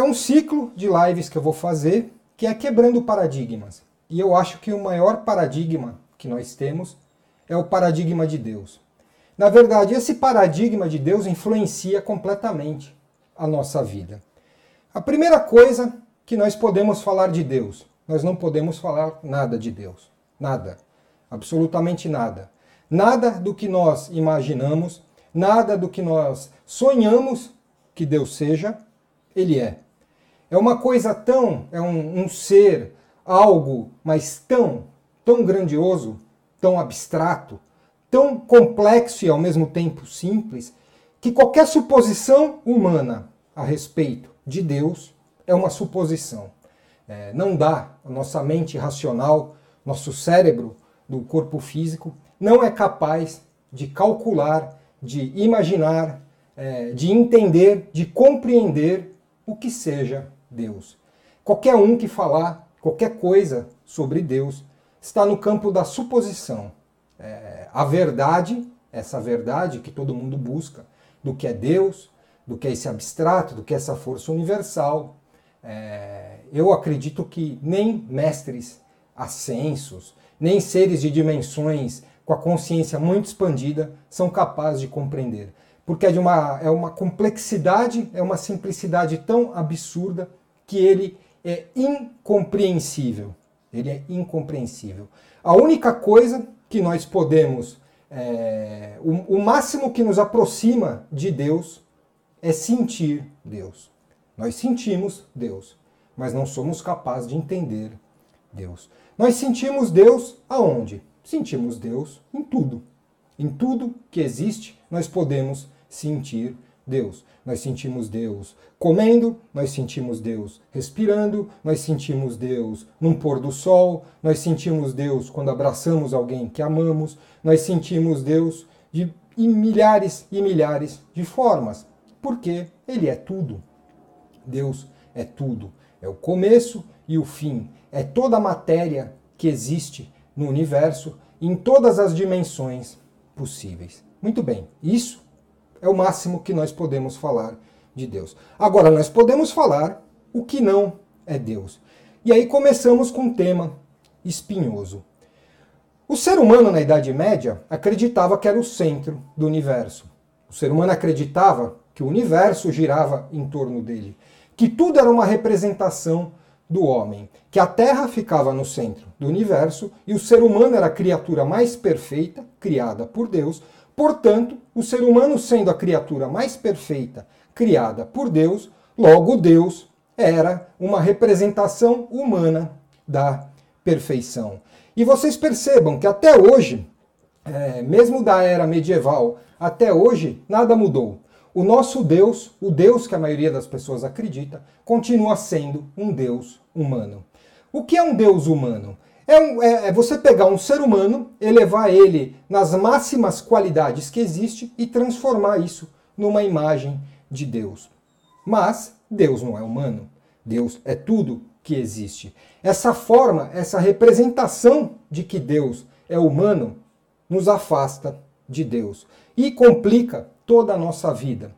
é um ciclo de lives que eu vou fazer que é quebrando paradigmas. E eu acho que o maior paradigma que nós temos é o paradigma de Deus. Na verdade, esse paradigma de Deus influencia completamente a nossa vida. A primeira coisa que nós podemos falar de Deus, nós não podemos falar nada de Deus. Nada. Absolutamente nada. Nada do que nós imaginamos, nada do que nós sonhamos que Deus seja, Ele é. É uma coisa tão, é um, um ser, algo, mas tão, tão grandioso, tão abstrato, tão complexo e ao mesmo tempo simples, que qualquer suposição humana a respeito de Deus é uma suposição. É, não dá, a nossa mente racional, nosso cérebro do corpo físico, não é capaz de calcular, de imaginar, é, de entender, de compreender o que seja Deus. Qualquer um que falar qualquer coisa sobre Deus está no campo da suposição. É, a verdade, essa verdade que todo mundo busca, do que é Deus, do que é esse abstrato, do que é essa força universal, é, eu acredito que nem mestres ascensos, nem seres de dimensões com a consciência muito expandida são capazes de compreender. Porque é, de uma, é uma complexidade, é uma simplicidade tão absurda que ele é incompreensível. Ele é incompreensível. A única coisa que nós podemos, é, o, o máximo que nos aproxima de Deus é sentir Deus. Nós sentimos Deus, mas não somos capazes de entender Deus. Nós sentimos Deus aonde? Sentimos Deus em tudo. Em tudo que existe, nós podemos sentir Deus. Nós sentimos Deus comendo, nós sentimos Deus respirando, nós sentimos Deus num pôr do sol, nós sentimos Deus quando abraçamos alguém que amamos, nós sentimos Deus de milhares e milhares de formas, porque Ele é tudo. Deus é tudo. É o começo e o fim. É toda a matéria que existe no universo em todas as dimensões possíveis. Muito bem, isso é o máximo que nós podemos falar de Deus. Agora, nós podemos falar o que não é Deus. E aí começamos com um tema espinhoso. O ser humano na Idade Média acreditava que era o centro do universo. O ser humano acreditava que o universo girava em torno dele, que tudo era uma representação do homem, que a Terra ficava no centro do universo e o ser humano era a criatura mais perfeita criada por Deus, Portanto, o ser humano sendo a criatura mais perfeita criada por Deus, logo Deus era uma representação humana da perfeição. E vocês percebam que até hoje, é, mesmo da era medieval até hoje, nada mudou. O nosso Deus, o Deus que a maioria das pessoas acredita, continua sendo um Deus humano. O que é um Deus humano? É, um, é, é, você pegar um ser humano, elevar ele nas máximas qualidades que existe e transformar isso numa imagem de Deus. Mas Deus não é humano. Deus é tudo que existe. Essa forma, essa representação de que Deus é humano, nos afasta de Deus e complica toda a nossa vida.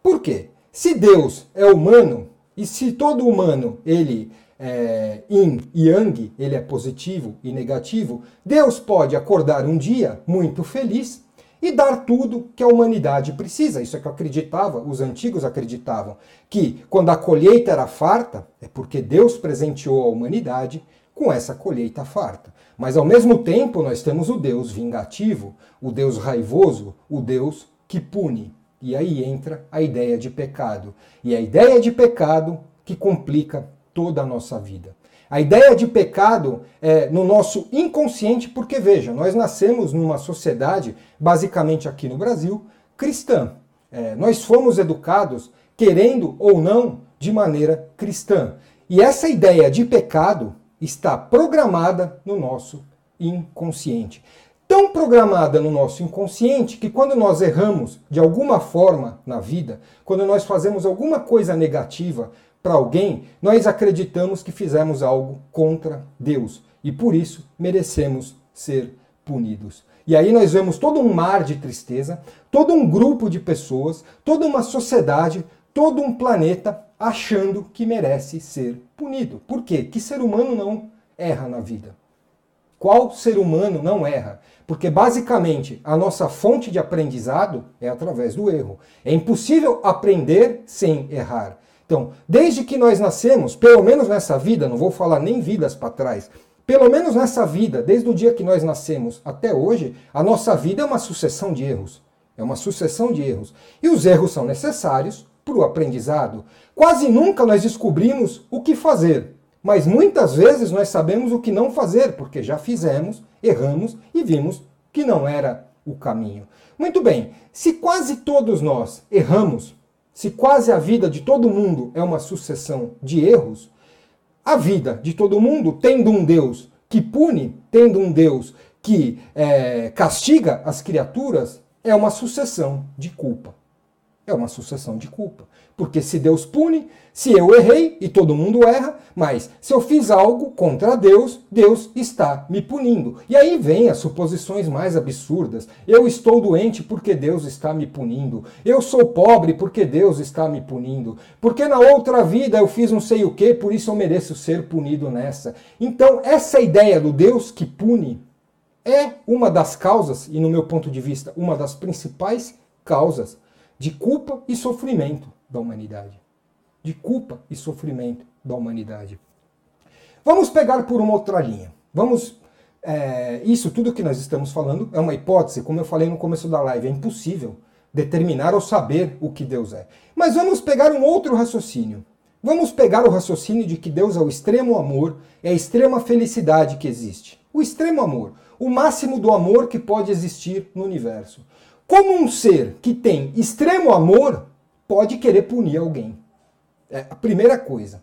Por quê? Se Deus é humano e se todo humano ele é, yin e yang, ele é positivo e negativo, Deus pode acordar um dia muito feliz e dar tudo que a humanidade precisa. Isso é que eu acreditava, os antigos acreditavam, que quando a colheita era farta, é porque Deus presenteou a humanidade com essa colheita farta. Mas ao mesmo tempo nós temos o Deus vingativo, o Deus raivoso, o Deus que pune. E aí entra a ideia de pecado. E a ideia de pecado que complica toda a nossa vida. A ideia de pecado é no nosso inconsciente, porque veja, nós nascemos numa sociedade, basicamente aqui no Brasil, cristã. É, nós fomos educados, querendo ou não, de maneira cristã. E essa ideia de pecado está programada no nosso inconsciente. Tão programada no nosso inconsciente que quando nós erramos de alguma forma na vida, quando nós fazemos alguma coisa negativa, para alguém, nós acreditamos que fizemos algo contra Deus e por isso merecemos ser punidos. E aí nós vemos todo um mar de tristeza, todo um grupo de pessoas, toda uma sociedade, todo um planeta achando que merece ser punido. Por quê? Que ser humano não erra na vida? Qual ser humano não erra? Porque basicamente a nossa fonte de aprendizado é através do erro. É impossível aprender sem errar. Então, desde que nós nascemos, pelo menos nessa vida, não vou falar nem vidas para trás, pelo menos nessa vida, desde o dia que nós nascemos até hoje, a nossa vida é uma sucessão de erros. É uma sucessão de erros. E os erros são necessários para o aprendizado. Quase nunca nós descobrimos o que fazer, mas muitas vezes nós sabemos o que não fazer, porque já fizemos, erramos e vimos que não era o caminho. Muito bem, se quase todos nós erramos, se quase a vida de todo mundo é uma sucessão de erros, a vida de todo mundo, tendo um Deus que pune, tendo um Deus que é, castiga as criaturas, é uma sucessão de culpa. É uma sucessão de culpa. Porque se Deus pune, se eu errei, e todo mundo erra, mas se eu fiz algo contra Deus, Deus está me punindo. E aí vem as suposições mais absurdas. Eu estou doente porque Deus está me punindo. Eu sou pobre porque Deus está me punindo. Porque na outra vida eu fiz não sei o que, por isso eu mereço ser punido nessa. Então, essa ideia do Deus que pune é uma das causas, e no meu ponto de vista, uma das principais causas de culpa e sofrimento da humanidade. De culpa e sofrimento da humanidade. Vamos pegar por uma outra linha. Vamos. É, isso tudo que nós estamos falando é uma hipótese, como eu falei no começo da live, é impossível determinar ou saber o que Deus é. Mas vamos pegar um outro raciocínio. Vamos pegar o raciocínio de que Deus é o extremo amor, é a extrema felicidade que existe. O extremo amor, o máximo do amor que pode existir no universo. Como um ser que tem extremo amor pode querer punir alguém? É a primeira coisa.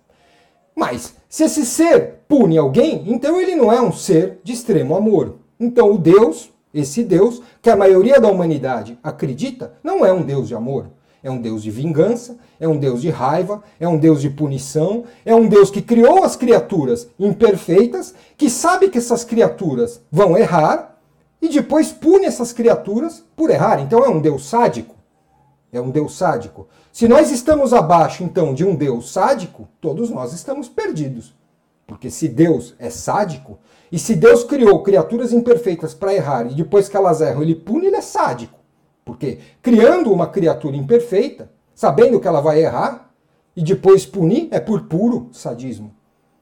Mas, se esse ser pune alguém, então ele não é um ser de extremo amor. Então, o Deus, esse Deus, que a maioria da humanidade acredita, não é um Deus de amor. É um Deus de vingança, é um Deus de raiva, é um Deus de punição, é um Deus que criou as criaturas imperfeitas, que sabe que essas criaturas vão errar e depois pune essas criaturas por errar. Então é um Deus sádico. É um Deus sádico. Se nós estamos abaixo, então, de um Deus sádico, todos nós estamos perdidos. Porque se Deus é sádico, e se Deus criou criaturas imperfeitas para errar, e depois que elas erram, ele pune, ele é sádico. Porque criando uma criatura imperfeita, sabendo que ela vai errar, e depois punir, é por puro sadismo.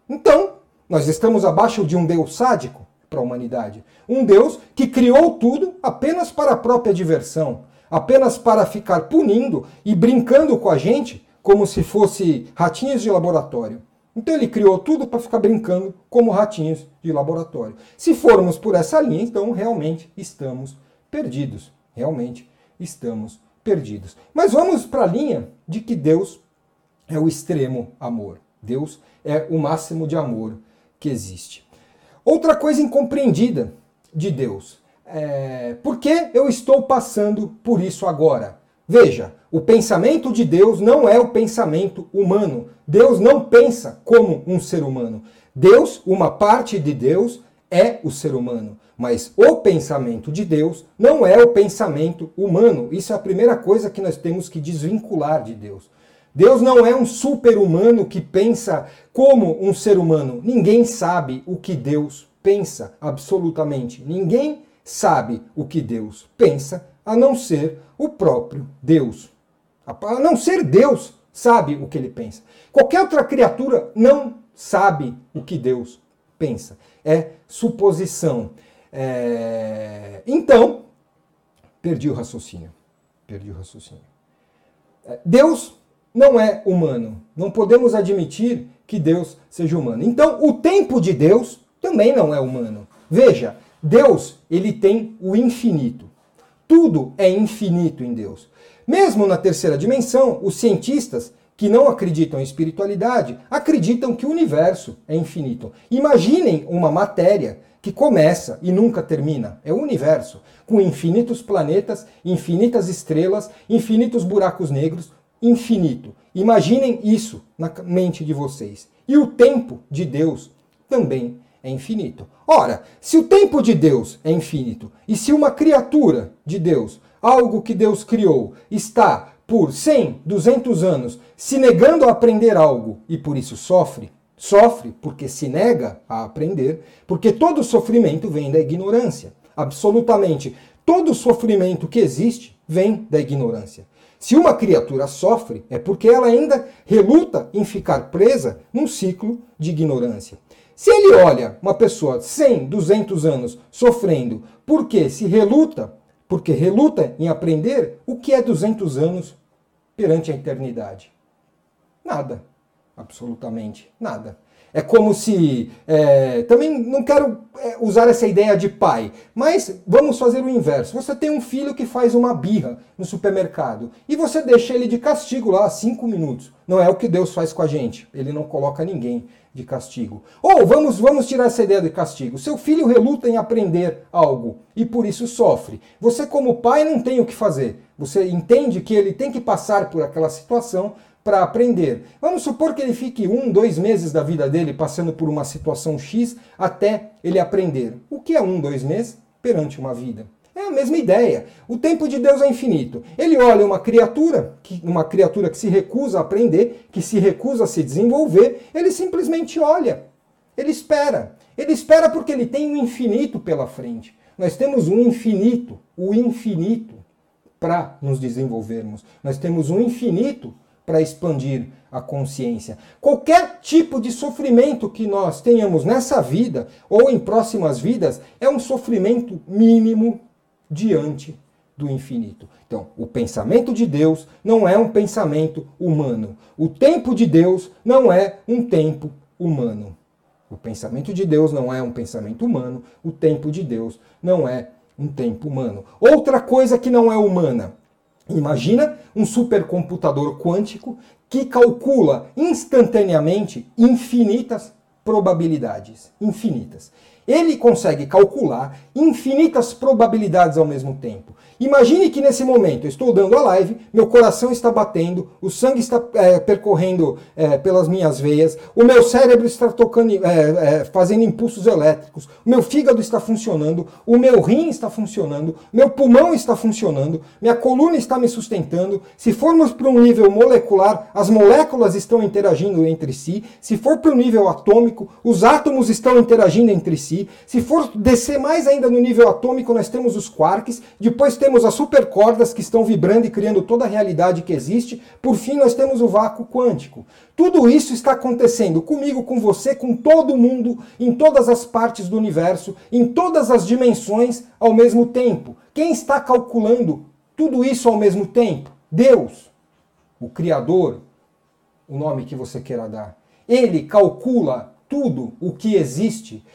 Então, nós estamos abaixo de um Deus sádico para a humanidade. Um Deus que criou tudo apenas para a própria diversão, apenas para ficar punindo e brincando com a gente como se fosse ratinhos de laboratório. Então ele criou tudo para ficar brincando como ratinhos de laboratório. Se formos por essa linha, então realmente estamos perdidos. Realmente estamos perdidos. Mas vamos para a linha de que Deus é o extremo amor. Deus é o máximo de amor que existe. Outra coisa incompreendida de Deus. É, por que eu estou passando por isso agora? Veja, o pensamento de Deus não é o pensamento humano. Deus não pensa como um ser humano. Deus, uma parte de Deus, é o ser humano. Mas o pensamento de Deus não é o pensamento humano. Isso é a primeira coisa que nós temos que desvincular de Deus. Deus não é um super-humano que pensa como um ser humano. Ninguém sabe o que Deus pensa, absolutamente. Ninguém sabe o que Deus pensa, a não ser o próprio Deus. A não ser Deus sabe o que ele pensa. Qualquer outra criatura não sabe o que Deus pensa. É suposição. É... Então, perdi o raciocínio. Perdi o raciocínio. É, Deus não é humano. Não podemos admitir que Deus seja humano. Então, o tempo de Deus também não é humano. Veja, Deus, ele tem o infinito. Tudo é infinito em Deus. Mesmo na terceira dimensão, os cientistas que não acreditam em espiritualidade acreditam que o universo é infinito. Imaginem uma matéria que começa e nunca termina. É o universo, com infinitos planetas, infinitas estrelas, infinitos buracos negros, infinito. Imaginem isso na mente de vocês. E o tempo de Deus também é infinito. Ora, se o tempo de Deus é infinito, e se uma criatura de Deus, algo que Deus criou, está por 100, 200 anos se negando a aprender algo e por isso sofre, sofre porque se nega a aprender, porque todo sofrimento vem da ignorância. Absolutamente todo sofrimento que existe vem da ignorância. Se uma criatura sofre, é porque ela ainda reluta em ficar presa num ciclo de ignorância. Se ele olha uma pessoa 100, 200 anos sofrendo, porque se reluta, porque reluta em aprender, o que é 200 anos perante a eternidade? Nada. Absolutamente nada. É como se. É, também não quero é, usar essa ideia de pai, mas vamos fazer o inverso. Você tem um filho que faz uma birra no supermercado e você deixa ele de castigo lá cinco minutos. Não é o que Deus faz com a gente. Ele não coloca ninguém de castigo. Ou vamos, vamos tirar essa ideia de castigo. Seu filho reluta em aprender algo e por isso sofre. Você, como pai, não tem o que fazer. Você entende que ele tem que passar por aquela situação para aprender. Vamos supor que ele fique um, dois meses da vida dele passando por uma situação X até ele aprender. O que é um, dois meses perante uma vida? É a mesma ideia. O tempo de Deus é infinito. Ele olha uma criatura, uma criatura que se recusa a aprender, que se recusa a se desenvolver, ele simplesmente olha. Ele espera. Ele espera porque ele tem o um infinito pela frente. Nós temos um infinito, o infinito para nos desenvolvermos. Nós temos um infinito para expandir a consciência. Qualquer tipo de sofrimento que nós tenhamos nessa vida ou em próximas vidas é um sofrimento mínimo diante do infinito. Então, o pensamento de Deus não é um pensamento humano. O tempo de Deus não é um tempo humano. O pensamento de Deus não é um pensamento humano. O tempo de Deus não é um tempo humano. Outra coisa que não é humana Imagina um supercomputador quântico que calcula instantaneamente infinitas probabilidades. Infinitas. Ele consegue calcular infinitas probabilidades ao mesmo tempo. Imagine que nesse momento eu estou dando a live, meu coração está batendo, o sangue está é, percorrendo é, pelas minhas veias, o meu cérebro está tocando, é, fazendo impulsos elétricos, o meu fígado está funcionando, o meu rim está funcionando, meu pulmão está funcionando, minha coluna está me sustentando. Se formos para um nível molecular, as moléculas estão interagindo entre si. Se for para o nível atômico, os átomos estão interagindo entre si. Se for descer mais ainda no nível atômico, nós temos os quarks, depois temos temos as supercordas que estão vibrando e criando toda a realidade que existe. Por fim, nós temos o vácuo quântico. Tudo isso está acontecendo comigo, com você, com todo mundo, em todas as partes do universo, em todas as dimensões ao mesmo tempo. Quem está calculando tudo isso ao mesmo tempo? Deus, o Criador, o nome que você queira dar. Ele calcula tudo o que existe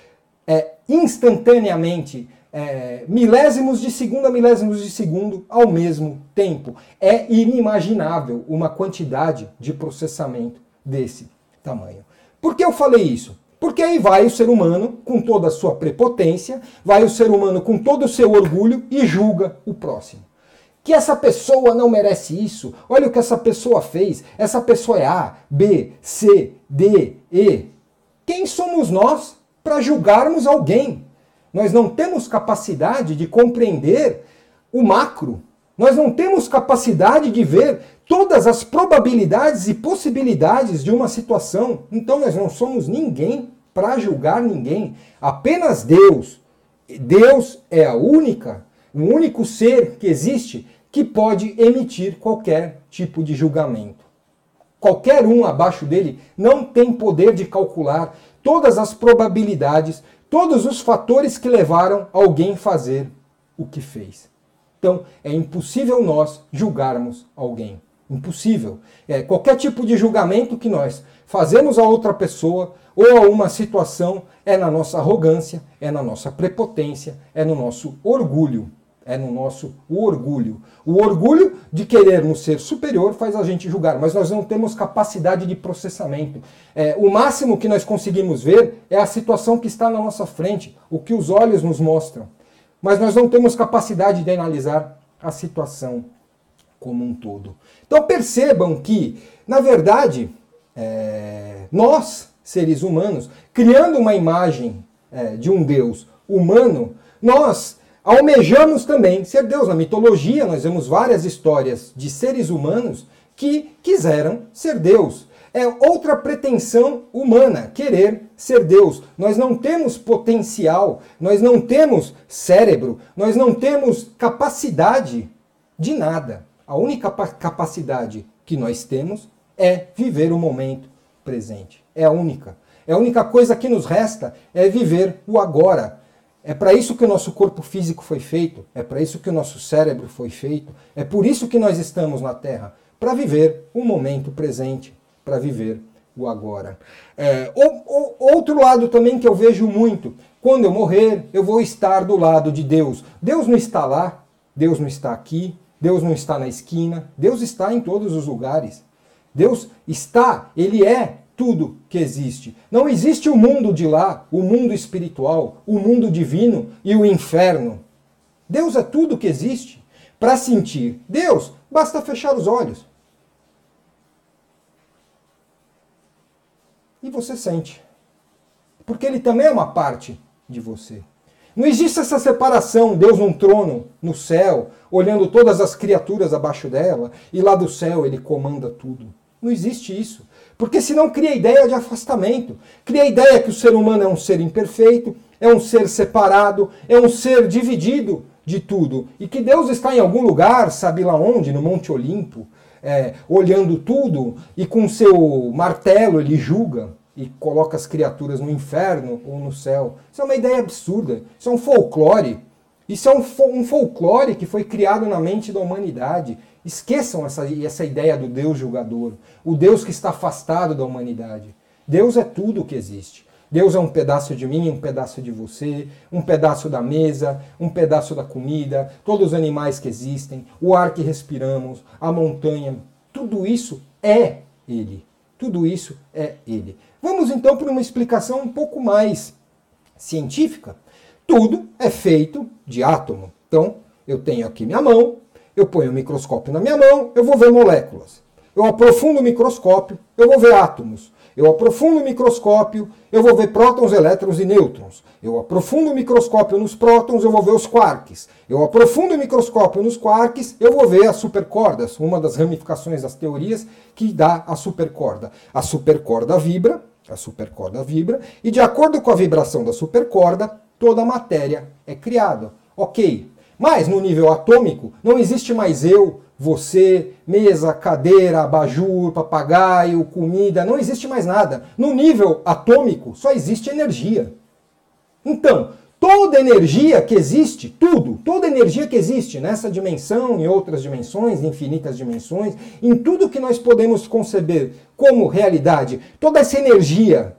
é, instantaneamente é, milésimos de segundo a milésimos de segundo ao mesmo tempo. É inimaginável uma quantidade de processamento desse tamanho. Por que eu falei isso? Porque aí vai o ser humano com toda a sua prepotência, vai o ser humano com todo o seu orgulho e julga o próximo. Que essa pessoa não merece isso. Olha o que essa pessoa fez. Essa pessoa é A, B, C, D, E. Quem somos nós para julgarmos alguém? Nós não temos capacidade de compreender o macro. Nós não temos capacidade de ver todas as probabilidades e possibilidades de uma situação. Então nós não somos ninguém para julgar ninguém. Apenas Deus. Deus é a única, o único ser que existe que pode emitir qualquer tipo de julgamento. Qualquer um abaixo dele não tem poder de calcular todas as probabilidades todos os fatores que levaram alguém a fazer o que fez. Então, é impossível nós julgarmos alguém. Impossível. É, qualquer tipo de julgamento que nós fazemos a outra pessoa ou a uma situação é na nossa arrogância, é na nossa prepotência, é no nosso orgulho é no nosso orgulho. O orgulho de querermos ser superior faz a gente julgar, mas nós não temos capacidade de processamento. É, o máximo que nós conseguimos ver é a situação que está na nossa frente, o que os olhos nos mostram. Mas nós não temos capacidade de analisar a situação como um todo. Então percebam que, na verdade, é, nós, seres humanos, criando uma imagem é, de um Deus humano, nós almejamos também ser Deus. Na mitologia, nós vemos várias histórias de seres humanos que quiseram ser Deus. É outra pretensão humana, querer ser Deus. Nós não temos potencial, nós não temos cérebro, nós não temos capacidade de nada. A única capacidade que nós temos é viver o momento presente. É a única. É a única coisa que nos resta é viver o agora. É para isso que o nosso corpo físico foi feito, é para isso que o nosso cérebro foi feito, é por isso que nós estamos na Terra para viver o momento presente, para viver o agora. É, o, o, outro lado também que eu vejo muito, quando eu morrer, eu vou estar do lado de Deus. Deus não está lá, Deus não está aqui, Deus não está na esquina, Deus está em todos os lugares. Deus está, Ele é tudo que existe. Não existe o mundo de lá, o mundo espiritual, o mundo divino e o inferno. Deus é tudo que existe. Para sentir Deus, basta fechar os olhos. E você sente. Porque Ele também é uma parte de você. Não existe essa separação, Deus num trono, no céu, olhando todas as criaturas abaixo dela, e lá do céu ele comanda tudo. Não existe isso. Porque senão cria a ideia de afastamento. Cria a ideia que o ser humano é um ser imperfeito, é um ser separado, é um ser dividido de tudo. E que Deus está em algum lugar, sabe lá onde, no Monte Olimpo, é, olhando tudo e com seu martelo ele julga e coloca as criaturas no inferno ou no céu. Isso é uma ideia absurda. Isso é um folclore. Isso é um, um folclore que foi criado na mente da humanidade. Esqueçam essa, essa ideia do Deus julgador, o Deus que está afastado da humanidade. Deus é tudo o que existe. Deus é um pedaço de mim, um pedaço de você, um pedaço da mesa, um pedaço da comida, todos os animais que existem, o ar que respiramos, a montanha, tudo isso é Ele. Tudo isso é Ele. Vamos então para uma explicação um pouco mais científica. Tudo é feito de átomo. Então, eu tenho aqui minha mão, eu ponho o microscópio na minha mão, eu vou ver moléculas. Eu aprofundo o microscópio, eu vou ver átomos. Eu aprofundo o microscópio, eu vou ver prótons, elétrons e nêutrons. Eu aprofundo o microscópio nos prótons, eu vou ver os quarks. Eu aprofundo o microscópio nos quarks, eu vou ver as supercordas, uma das ramificações das teorias que dá a supercorda. A supercorda vibra, a supercorda vibra, e de acordo com a vibração da supercorda, toda a matéria é criada. Ok, mas no nível atômico, não existe mais eu, você, mesa, cadeira, abajur, papagaio, comida, não existe mais nada. No nível atômico, só existe energia. Então, toda energia que existe, tudo, toda energia que existe nessa dimensão, em outras dimensões, infinitas dimensões, em tudo que nós podemos conceber como realidade, toda essa energia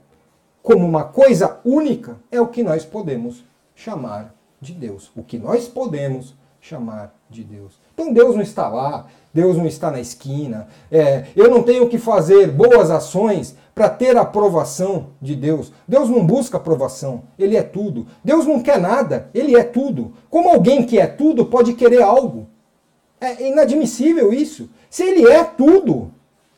como uma coisa única é o que nós podemos chamar de Deus. O que nós podemos chamar de Deus. Então Deus não está lá, Deus não está na esquina. É, eu não tenho que fazer boas ações para ter a aprovação de Deus. Deus não busca aprovação, Ele é tudo. Deus não quer nada, Ele é tudo. Como alguém que é tudo pode querer algo? É inadmissível isso. Se Ele é tudo,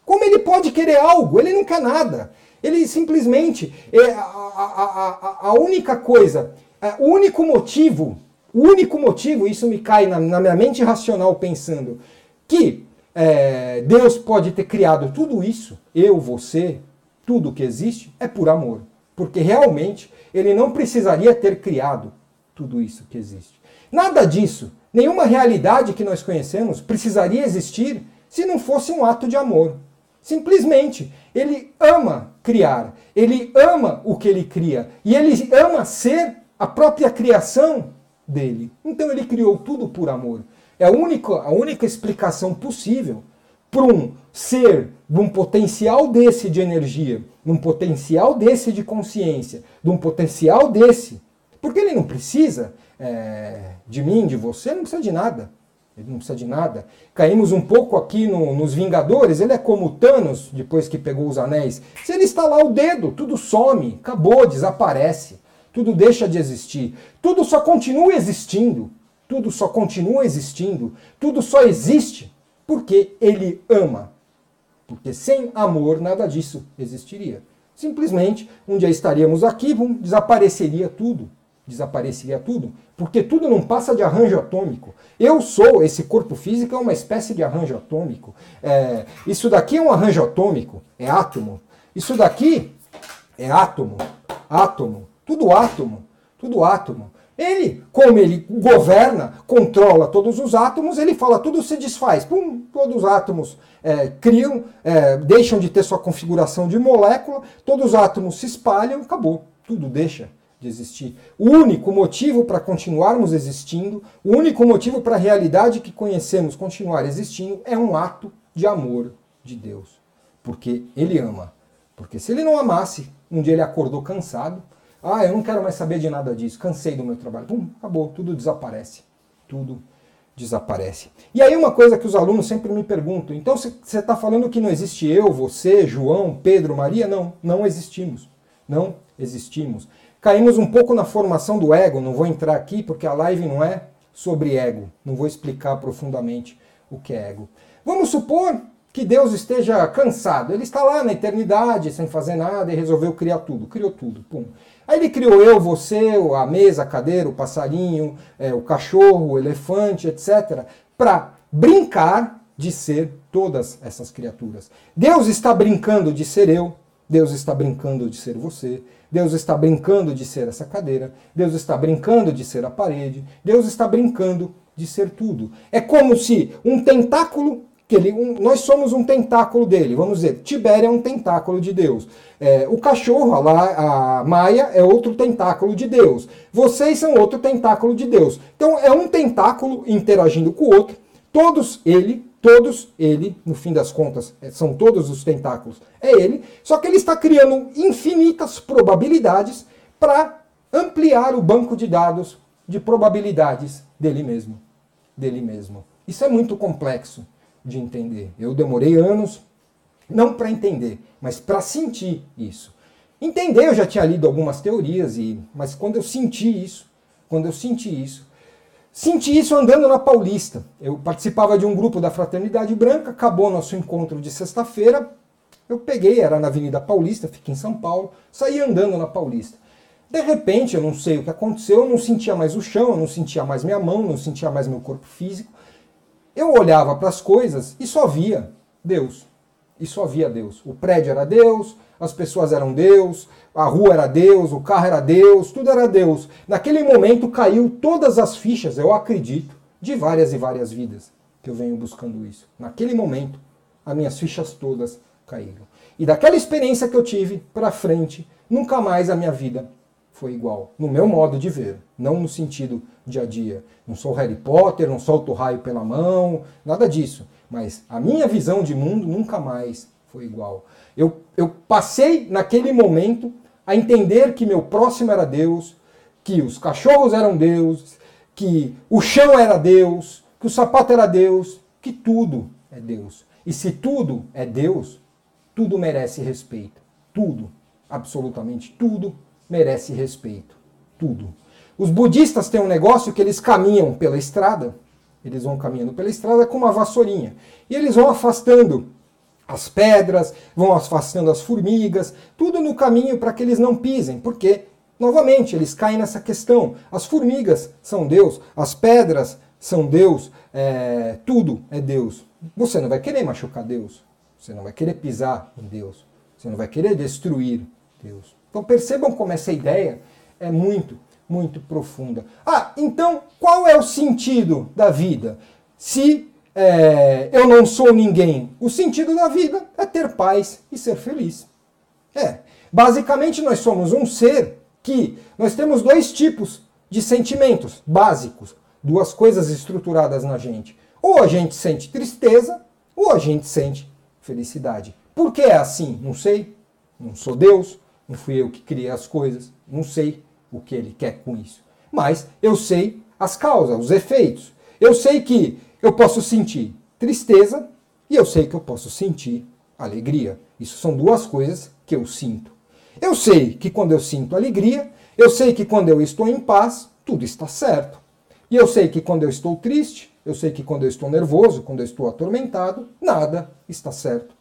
como Ele pode querer algo? Ele não quer nada. Ele simplesmente é a, a, a, a única coisa o único motivo, o único motivo, isso me cai na, na minha mente racional pensando, que é, Deus pode ter criado tudo isso, eu, você, tudo que existe, é por amor. Porque realmente ele não precisaria ter criado tudo isso que existe. Nada disso, nenhuma realidade que nós conhecemos precisaria existir se não fosse um ato de amor. Simplesmente, ele ama criar, ele ama o que ele cria e ele ama ser a própria criação dele. Então ele criou tudo por amor. É a única, a única explicação possível para um ser de um potencial desse de energia, de um potencial desse de consciência, de um potencial desse. Porque ele não precisa é, de mim, de você, não precisa de nada. Ele não precisa de nada. Caímos um pouco aqui no, nos Vingadores, ele é como Thanos, depois que pegou os anéis. Se ele estalar o dedo, tudo some, acabou, desaparece tudo deixa de existir. Tudo só continua existindo. Tudo só continua existindo. Tudo só existe porque ele ama. Porque sem amor nada disso existiria. Simplesmente um dia estaríamos aqui, desapareceria tudo. desapareceria tudo? Porque tudo não passa de arranjo atômico. Eu sou, esse corpo físico é uma espécie de arranjo atômico. É, isso daqui é um arranjo atômico, é átomo. Isso daqui é átomo, átomo, tudo átomo, tudo átomo. Ele, como ele governa, controla todos os átomos, ele fala tudo se desfaz. Pum, todos os átomos é, criam, é, deixam de ter sua configuração de molécula, todos os átomos se espalham, acabou. Tudo deixa de existir. O único motivo para continuarmos existindo, o único motivo para a realidade que conhecemos continuar existindo é um ato de amor de Deus. Porque Ele ama. Porque se Ele não amasse, um dia Ele acordou cansado, ah, eu não quero mais saber de nada disso, cansei do meu trabalho. Pum, acabou, tudo desaparece. Tudo desaparece. E aí uma coisa que os alunos sempre me perguntam, então você está falando que não existe eu, você, João, Pedro, Maria? Não, não existimos. Não existimos. Caímos um pouco na formação do ego, não vou entrar aqui porque a live não é sobre ego, não vou explicar profundamente o que é ego. Vamos supor que Deus esteja cansado, ele está lá na eternidade sem fazer nada e resolveu criar tudo, criou tudo, pum. Aí ele criou eu, você, a mesa, a cadeira, o passarinho, é, o cachorro, o elefante, etc., para brincar de ser todas essas criaturas. Deus está brincando de ser eu, Deus está brincando de ser você, Deus está brincando de ser essa cadeira, Deus está brincando de ser a parede, Deus está brincando de ser tudo. É como se um tentáculo que ele, um, nós somos um tentáculo dele, vamos dizer, Tibério é um tentáculo de Deus. É, o cachorro, a, lá, a Maia, é outro tentáculo de Deus. Vocês são outro tentáculo de Deus. Então é um tentáculo interagindo com o outro, todos ele, todos ele, no fim das contas, é, são todos os tentáculos, é ele, só que ele está criando infinitas probabilidades para ampliar o banco de dados de probabilidades dele mesmo. Dele mesmo. Isso é muito complexo de entender. Eu demorei anos, não para entender, mas para sentir isso. Entender, eu já tinha lido algumas teorias, e, mas quando eu senti isso, quando eu senti isso, senti isso andando na Paulista. Eu participava de um grupo da Fraternidade Branca, acabou nosso encontro de sexta-feira, eu peguei, era na Avenida Paulista, fiquei em São Paulo, saí andando na Paulista. De repente, eu não sei o que aconteceu, eu não sentia mais o chão, eu não sentia mais minha mão, não sentia mais meu corpo físico. Eu olhava para as coisas e só via Deus. E só via Deus. O prédio era Deus, as pessoas eram Deus, a rua era Deus, o carro era Deus, tudo era Deus. Naquele momento caiu todas as fichas, eu acredito, de várias e várias vidas que eu venho buscando isso. Naquele momento, as minhas fichas todas caíram. E daquela experiência que eu tive para frente, nunca mais a minha vida foi igual, no meu modo de ver, não no sentido dia a dia. Não sou Harry Potter, não solto raio pela mão, nada disso. Mas a minha visão de mundo nunca mais foi igual. Eu, eu passei naquele momento a entender que meu próximo era Deus, que os cachorros eram Deus, que o chão era Deus, que o sapato era Deus, que tudo é Deus. E se tudo é Deus, tudo merece respeito. Tudo, absolutamente tudo merece respeito. Tudo. Os budistas têm um negócio que eles caminham pela estrada, eles vão caminhando pela estrada com uma vassourinha. E eles vão afastando as pedras, vão afastando as formigas, tudo no caminho para que eles não pisem, porque, novamente, eles caem nessa questão. As formigas são Deus, as pedras são Deus, é, tudo é Deus. Você não vai querer machucar Deus, você não vai querer pisar em Deus, você não vai querer destruir Deus. Então percebam como essa ideia é muito, muito profunda. Ah, então qual é o sentido da vida? Se é, eu não sou ninguém, o sentido da vida é ter paz e ser feliz. É. Basicamente, nós somos um ser que nós temos dois tipos de sentimentos básicos, duas coisas estruturadas na gente. Ou a gente sente tristeza, ou a gente sente felicidade. Por que é assim? Não sei. Não sou Deus, não fui eu que criei as coisas, não sei o que ele quer com isso. Mas eu sei as causas, os efeitos. Eu sei que eu posso sentir tristeza e eu sei que eu posso sentir alegria. Isso são duas coisas que eu sinto. Eu sei que quando eu sinto alegria, eu sei que quando eu estou em paz, tudo está certo. E eu sei que quando eu estou triste, eu sei que quando eu estou nervoso, quando eu estou atormentado, nada está certo.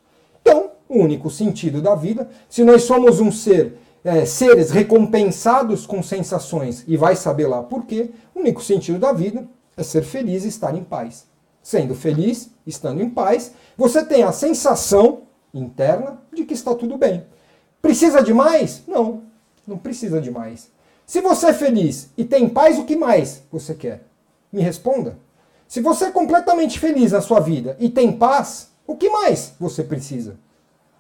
O único sentido da vida. Se nós somos um ser é, seres recompensados com sensações e vai saber lá por quê. O único sentido da vida é ser feliz e estar em paz. Sendo feliz, estando em paz, você tem a sensação interna de que está tudo bem. Precisa de mais? Não, não precisa de mais. Se você é feliz e tem paz, o que mais você quer? Me responda. Se você é completamente feliz na sua vida e tem paz, o que mais você precisa?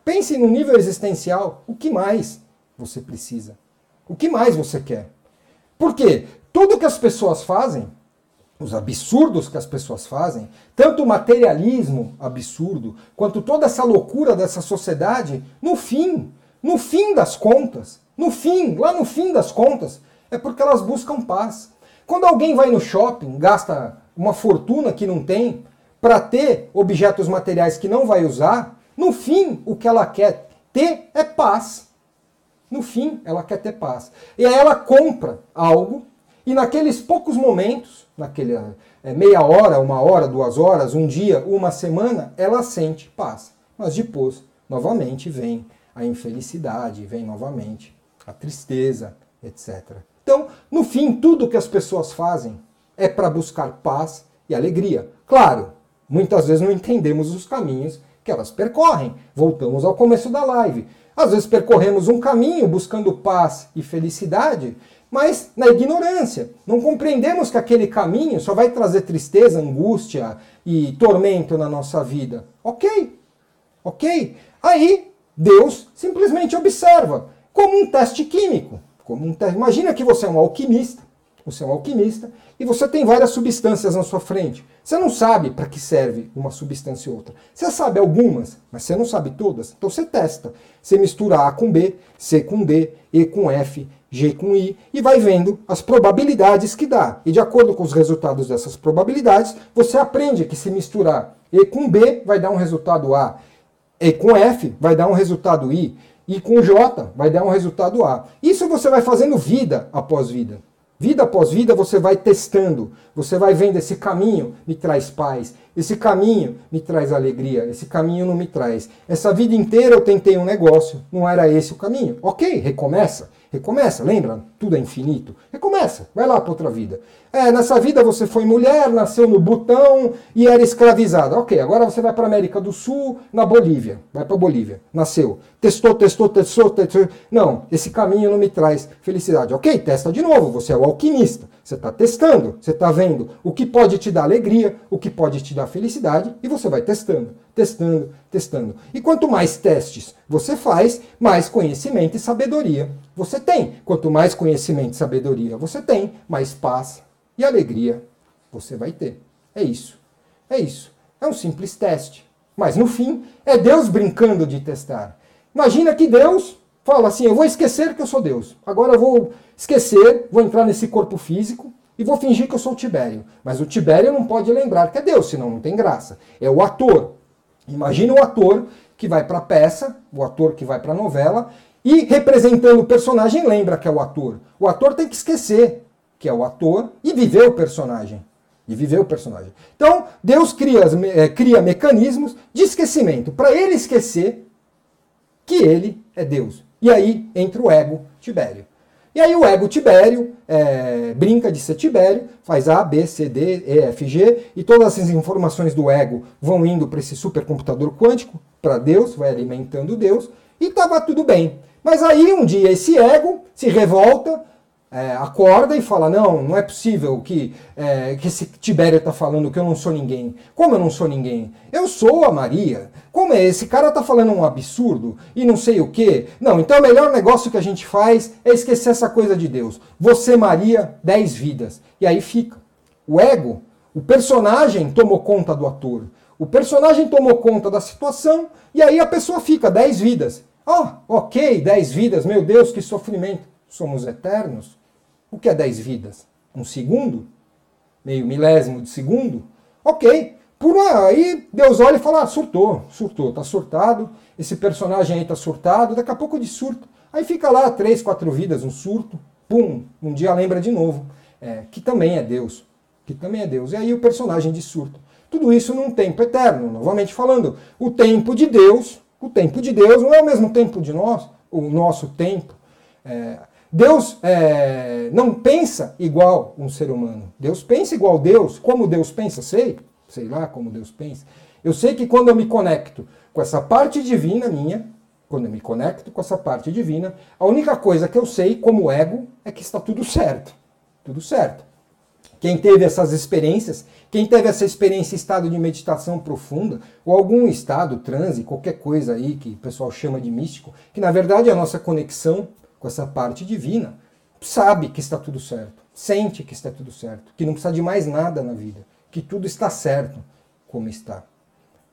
Pense no nível existencial. O que mais você precisa? O que mais você quer? Porque tudo que as pessoas fazem, os absurdos que as pessoas fazem, tanto o materialismo absurdo, quanto toda essa loucura dessa sociedade, no fim, no fim das contas, no fim, lá no fim das contas, é porque elas buscam paz. Quando alguém vai no shopping, gasta uma fortuna que não tem, para ter objetos materiais que não vai usar, no fim, o que ela quer ter é paz. No fim, ela quer ter paz. E aí ela compra algo e naqueles poucos momentos, naquele é, meia hora, uma hora, duas horas, um dia, uma semana, ela sente paz. Mas depois, novamente, vem a infelicidade, vem novamente a tristeza, etc. Então, no fim, tudo que as pessoas fazem é para buscar paz e alegria. Claro, muitas vezes não entendemos os caminhos que elas percorrem. Voltamos ao começo da live. Às vezes percorremos um caminho buscando paz e felicidade, mas na ignorância. Não compreendemos que aquele caminho só vai trazer tristeza, angústia e tormento na nossa vida. Ok, ok. Aí Deus simplesmente observa, como um teste químico. Como um teste. Imagina que você é um alquimista, você é um alquimista e você tem várias substâncias na sua frente. Você não sabe para que serve uma substância ou outra. Você sabe algumas, mas você não sabe todas. Então você testa. Você mistura A com B, C com D, E com F, G com I e vai vendo as probabilidades que dá. E de acordo com os resultados dessas probabilidades, você aprende que se misturar E com B vai dar um resultado A, E com F vai dar um resultado I, I com J vai dar um resultado A. Isso você vai fazendo vida após vida. Vida após vida você vai testando, você vai vendo esse caminho me traz paz, esse caminho me traz alegria, esse caminho não me traz. Essa vida inteira eu tentei um negócio, não era esse o caminho. Ok, recomeça. Recomeça, lembra? Tudo é infinito. Recomeça, vai lá para outra vida. É, nessa vida você foi mulher, nasceu no Butão e era escravizada. Ok, agora você vai para América do Sul, na Bolívia. Vai para Bolívia. Nasceu. Testou, testou, testou, testou. Não, esse caminho não me traz felicidade. Ok, testa de novo. Você é o alquimista. Você está testando, você está vendo o que pode te dar alegria, o que pode te dar felicidade e você vai testando, testando, testando. E quanto mais testes você faz, mais conhecimento e sabedoria você tem. Quanto mais conhecimento e sabedoria você tem, mais paz e alegria você vai ter. É isso. É isso. É um simples teste. Mas no fim, é Deus brincando de testar. Imagina que Deus fala assim: eu vou esquecer que eu sou Deus. Agora eu vou esquecer, vou entrar nesse corpo físico e vou fingir que eu sou o Tibério. Mas o Tibério não pode lembrar que é Deus, senão não tem graça. É o ator. Imagina o ator que vai para a peça, o ator que vai para a novela, e representando o personagem lembra que é o ator. O ator tem que esquecer que é o ator e viver o personagem. E viver o personagem. Então, Deus cria, é, cria mecanismos de esquecimento, para ele esquecer que ele é Deus. E aí entra o ego Tibério. E aí o ego Tibério é, brinca de ser Tibério, faz A, B, C, D, E, F, G, e todas essas informações do ego vão indo para esse supercomputador quântico, para Deus, vai alimentando Deus, e estava tudo bem. Mas aí um dia esse ego se revolta, é, acorda e fala: Não, não é possível que, é, que esse Tibério está falando que eu não sou ninguém. Como eu não sou ninguém? Eu sou a Maria. Como é? Esse cara está falando um absurdo e não sei o que. Não, então o melhor negócio que a gente faz é esquecer essa coisa de Deus. Você, Maria, dez vidas. E aí fica. O ego, o personagem tomou conta do ator. O personagem tomou conta da situação e aí a pessoa fica dez vidas. Ah, oh, ok, dez vidas, meu Deus, que sofrimento. Somos eternos. O que é 10 vidas? Um segundo? Meio milésimo de segundo? Ok. Por aí Deus olha e fala: ah, surtou, surtou, tá surtado. Esse personagem aí tá surtado, daqui a pouco de surto. Aí fica lá três, quatro vidas, um surto, pum, um dia lembra de novo. É, que também é Deus. Que também é Deus. E aí o personagem de surto. Tudo isso num tempo eterno. Novamente falando, o tempo de Deus, o tempo de Deus não é o mesmo tempo de nós, o nosso tempo. É, Deus é, não pensa igual um ser humano. Deus pensa igual Deus. Como Deus pensa? Sei. Sei lá como Deus pensa. Eu sei que quando eu me conecto com essa parte divina minha, quando eu me conecto com essa parte divina, a única coisa que eu sei como ego é que está tudo certo. Tudo certo. Quem teve essas experiências, quem teve essa experiência em estado de meditação profunda, ou algum estado, transe, qualquer coisa aí que o pessoal chama de místico, que na verdade é a nossa conexão com essa parte divina, sabe que está tudo certo, sente que está tudo certo, que não precisa de mais nada na vida, que tudo está certo como está.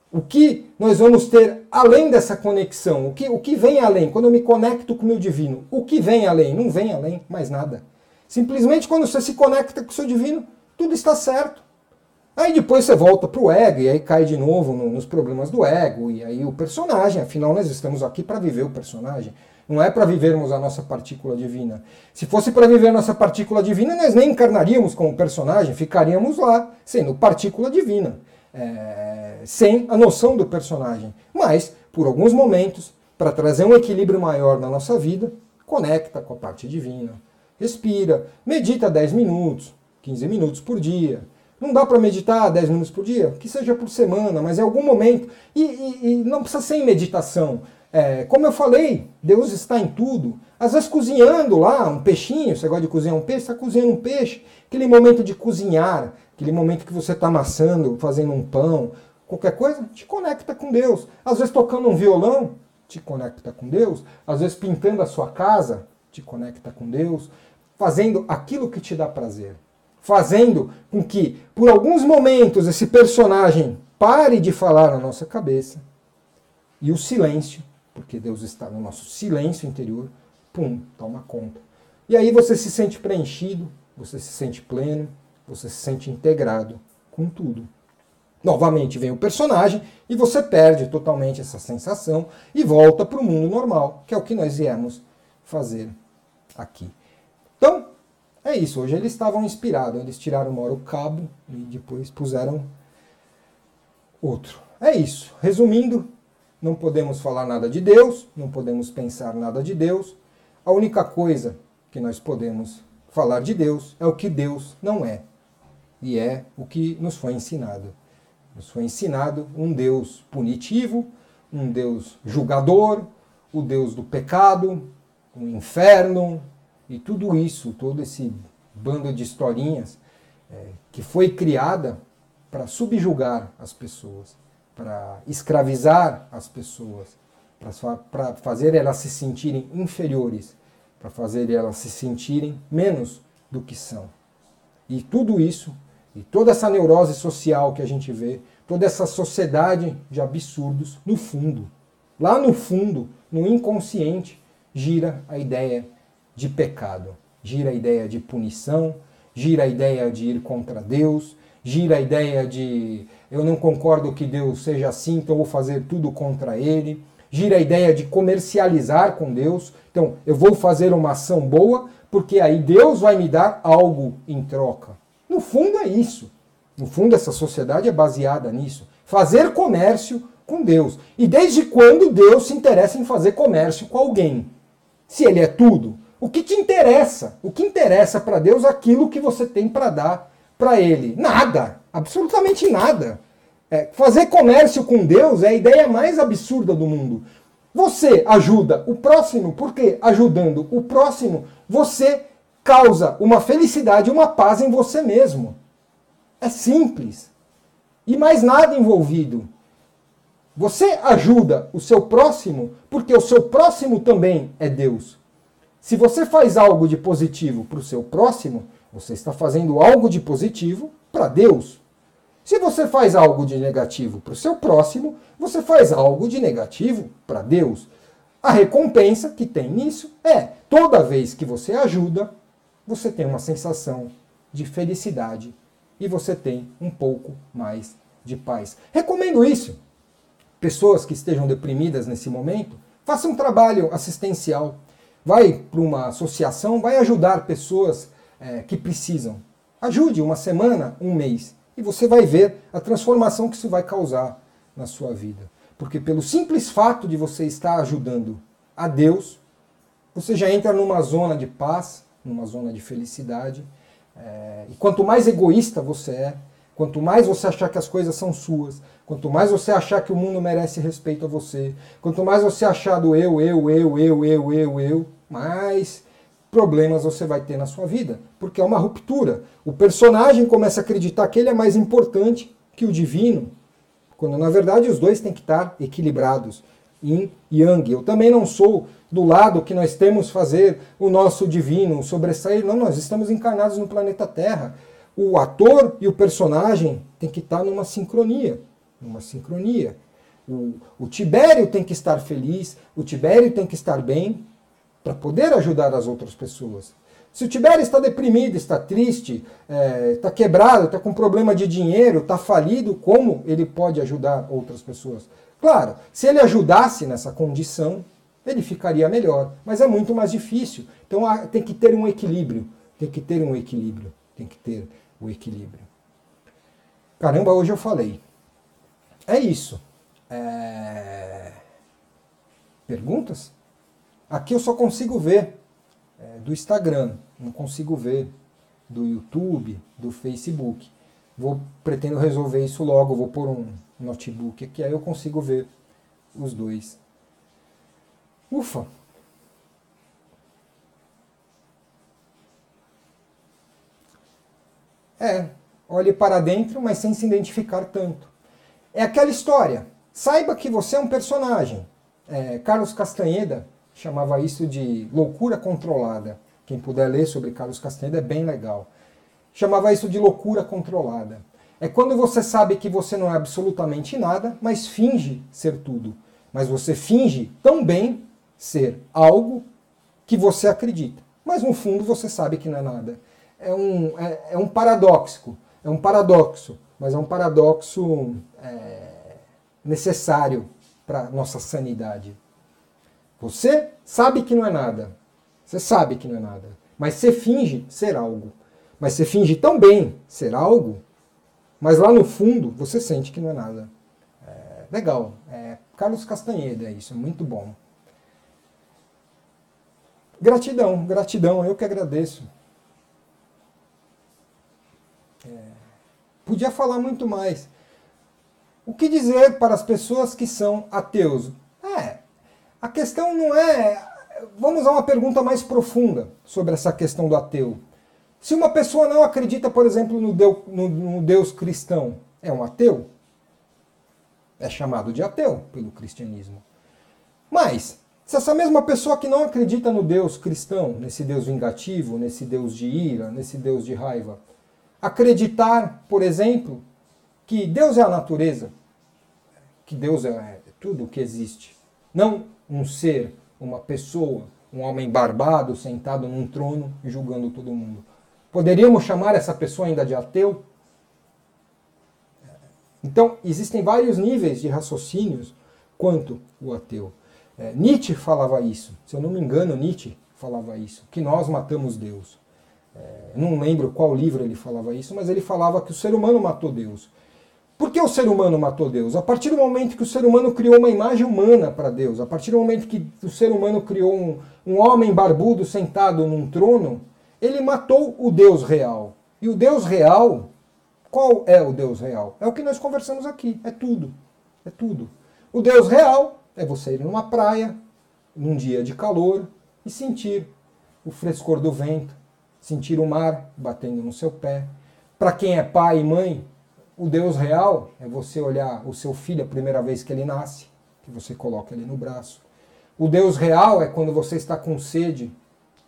O que nós vamos ter além dessa conexão? O que, o que vem além? Quando eu me conecto com o meu divino, o que vem além? Não vem além mais nada. Simplesmente quando você se conecta com o seu divino, tudo está certo. Aí depois você volta para o ego e aí cai de novo no, nos problemas do ego e aí o personagem, afinal nós estamos aqui para viver o personagem, não é para vivermos a nossa partícula divina. Se fosse para viver a nossa partícula divina, nós nem encarnaríamos como personagem, ficaríamos lá sendo partícula divina, é, sem a noção do personagem. Mas, por alguns momentos, para trazer um equilíbrio maior na nossa vida, conecta com a parte divina respira, medita 10 minutos, 15 minutos por dia. Não dá para meditar 10 minutos por dia? Que seja por semana, mas em algum momento. E, e, e não precisa ser em meditação. É, como eu falei, Deus está em tudo. Às vezes cozinhando lá um peixinho, você gosta de cozinhar um peixe, está cozinhando um peixe. Aquele momento de cozinhar, aquele momento que você está amassando, fazendo um pão, qualquer coisa, te conecta com Deus. Às vezes tocando um violão, te conecta com Deus. Às vezes pintando a sua casa, te conecta com Deus fazendo aquilo que te dá prazer. Fazendo com que, por alguns momentos, esse personagem pare de falar na nossa cabeça e o silêncio, porque Deus está no nosso silêncio interior, pum, toma conta. E aí você se sente preenchido, você se sente pleno, você se sente integrado com tudo. Novamente vem o personagem e você perde totalmente essa sensação e volta para o mundo normal, que é o que nós viemos fazer aqui. Então, é isso. Hoje eles estavam inspirados. Eles tiraram uma hora o cabo e depois puseram outro. É isso. Resumindo, não podemos falar nada de Deus, não podemos pensar nada de Deus. A única coisa que nós podemos falar de Deus é o que Deus não é. E é o que nos foi ensinado. Nos foi ensinado um Deus punitivo, um Deus julgador, o Deus do pecado, o inferno, e tudo isso, todo esse bando de historinhas é, que foi criada para subjugar as pessoas, para escravizar as pessoas, para fazer elas se sentirem inferiores, para fazer elas se sentirem menos do que são. E tudo isso, e toda essa neurose social que a gente vê, toda essa sociedade de absurdos, no fundo, lá no fundo, no inconsciente, gira a ideia de pecado. Gira a ideia de punição, gira a ideia de ir contra Deus, gira a ideia de eu não concordo que Deus seja assim, então vou fazer tudo contra ele. Gira a ideia de comercializar com Deus. Então, eu vou fazer uma ação boa, porque aí Deus vai me dar algo em troca. No fundo é isso. No fundo, essa sociedade é baseada nisso. Fazer comércio com Deus. E desde quando Deus se interessa em fazer comércio com alguém? Se ele é tudo, o que te interessa? O que interessa para Deus é aquilo que você tem para dar para Ele? Nada, absolutamente nada. É, fazer comércio com Deus é a ideia mais absurda do mundo. Você ajuda o próximo, porque ajudando o próximo, você causa uma felicidade, uma paz em você mesmo. É simples. E mais nada envolvido. Você ajuda o seu próximo porque o seu próximo também é Deus. Se você faz algo de positivo para o seu próximo, você está fazendo algo de positivo para Deus. Se você faz algo de negativo para o seu próximo, você faz algo de negativo para Deus. A recompensa que tem nisso é toda vez que você ajuda, você tem uma sensação de felicidade e você tem um pouco mais de paz. Recomendo isso. Pessoas que estejam deprimidas nesse momento, façam um trabalho assistencial vai para uma associação, vai ajudar pessoas é, que precisam. Ajude uma semana, um mês, e você vai ver a transformação que isso vai causar na sua vida. Porque pelo simples fato de você estar ajudando a Deus, você já entra numa zona de paz, numa zona de felicidade. É, e quanto mais egoísta você é, quanto mais você achar que as coisas são suas, quanto mais você achar que o mundo merece respeito a você, quanto mais você achar do eu, eu, eu, eu, eu, eu, eu, mais problemas você vai ter na sua vida, porque é uma ruptura. O personagem começa a acreditar que ele é mais importante que o divino, quando na verdade os dois têm que estar equilibrados, yin e yang. Eu também não sou do lado que nós temos fazer o nosso divino sobressair, não, nós estamos encarnados no planeta Terra. O ator e o personagem têm que estar numa sincronia, numa sincronia. O, o Tibério tem que estar feliz, o Tibério tem que estar bem, para poder ajudar as outras pessoas. Se o Tibério está deprimido, está triste, é, está quebrado, está com problema de dinheiro, está falido, como ele pode ajudar outras pessoas? Claro, se ele ajudasse nessa condição, ele ficaria melhor, mas é muito mais difícil. Então tem que ter um equilíbrio, tem que ter um equilíbrio, tem que ter o equilíbrio. Caramba, hoje eu falei. É isso. É... Perguntas? Aqui eu só consigo ver é, do Instagram, não consigo ver do YouTube, do Facebook. Vou pretendo resolver isso logo, vou pôr um notebook aqui, aí eu consigo ver os dois. Ufa! É, olhe para dentro, mas sem se identificar tanto. É aquela história. Saiba que você é um personagem. É, Carlos Castanheda chamava isso de loucura controlada. Quem puder ler sobre Carlos Castaneda é bem legal. Chamava isso de loucura controlada. É quando você sabe que você não é absolutamente nada, mas finge ser tudo. Mas você finge tão bem ser algo que você acredita. Mas no fundo você sabe que não é nada. É um, é, é um paradoxo. É um paradoxo. Mas é um paradoxo é, necessário para nossa sanidade. Você sabe que não é nada. Você sabe que não é nada. Mas você finge ser algo. Mas você finge tão bem ser algo, mas lá no fundo você sente que não é nada. É, legal. É, Carlos é isso. É muito bom. Gratidão, gratidão. Eu que agradeço. É, podia falar muito mais. O que dizer para as pessoas que são ateus? É, a questão não é. Vamos a uma pergunta mais profunda sobre essa questão do ateu. Se uma pessoa não acredita, por exemplo, no Deus, no, no Deus cristão, é um ateu? É chamado de ateu pelo cristianismo. Mas, se essa mesma pessoa que não acredita no Deus cristão, nesse Deus vingativo, nesse Deus de ira, nesse Deus de raiva, acreditar, por exemplo, que Deus é a natureza, que Deus é tudo o que existe, não um ser, uma pessoa, um homem barbado sentado num trono julgando todo mundo. Poderíamos chamar essa pessoa ainda de ateu? Então, existem vários níveis de raciocínios quanto o ateu. É, Nietzsche falava isso, se eu não me engano, Nietzsche falava isso, que nós matamos Deus. É, não lembro qual livro ele falava isso, mas ele falava que o ser humano matou Deus. Por que o ser humano matou Deus? A partir do momento que o ser humano criou uma imagem humana para Deus, a partir do momento que o ser humano criou um, um homem barbudo sentado num trono, ele matou o Deus real. E o Deus real, qual é o Deus real? É o que nós conversamos aqui, é tudo. É tudo. O Deus real é você ir numa praia, num dia de calor, e sentir o frescor do vento, sentir o mar batendo no seu pé. Para quem é pai e mãe, o Deus real é você olhar o seu filho a primeira vez que ele nasce, que você coloca ele no braço. O Deus real é quando você está com sede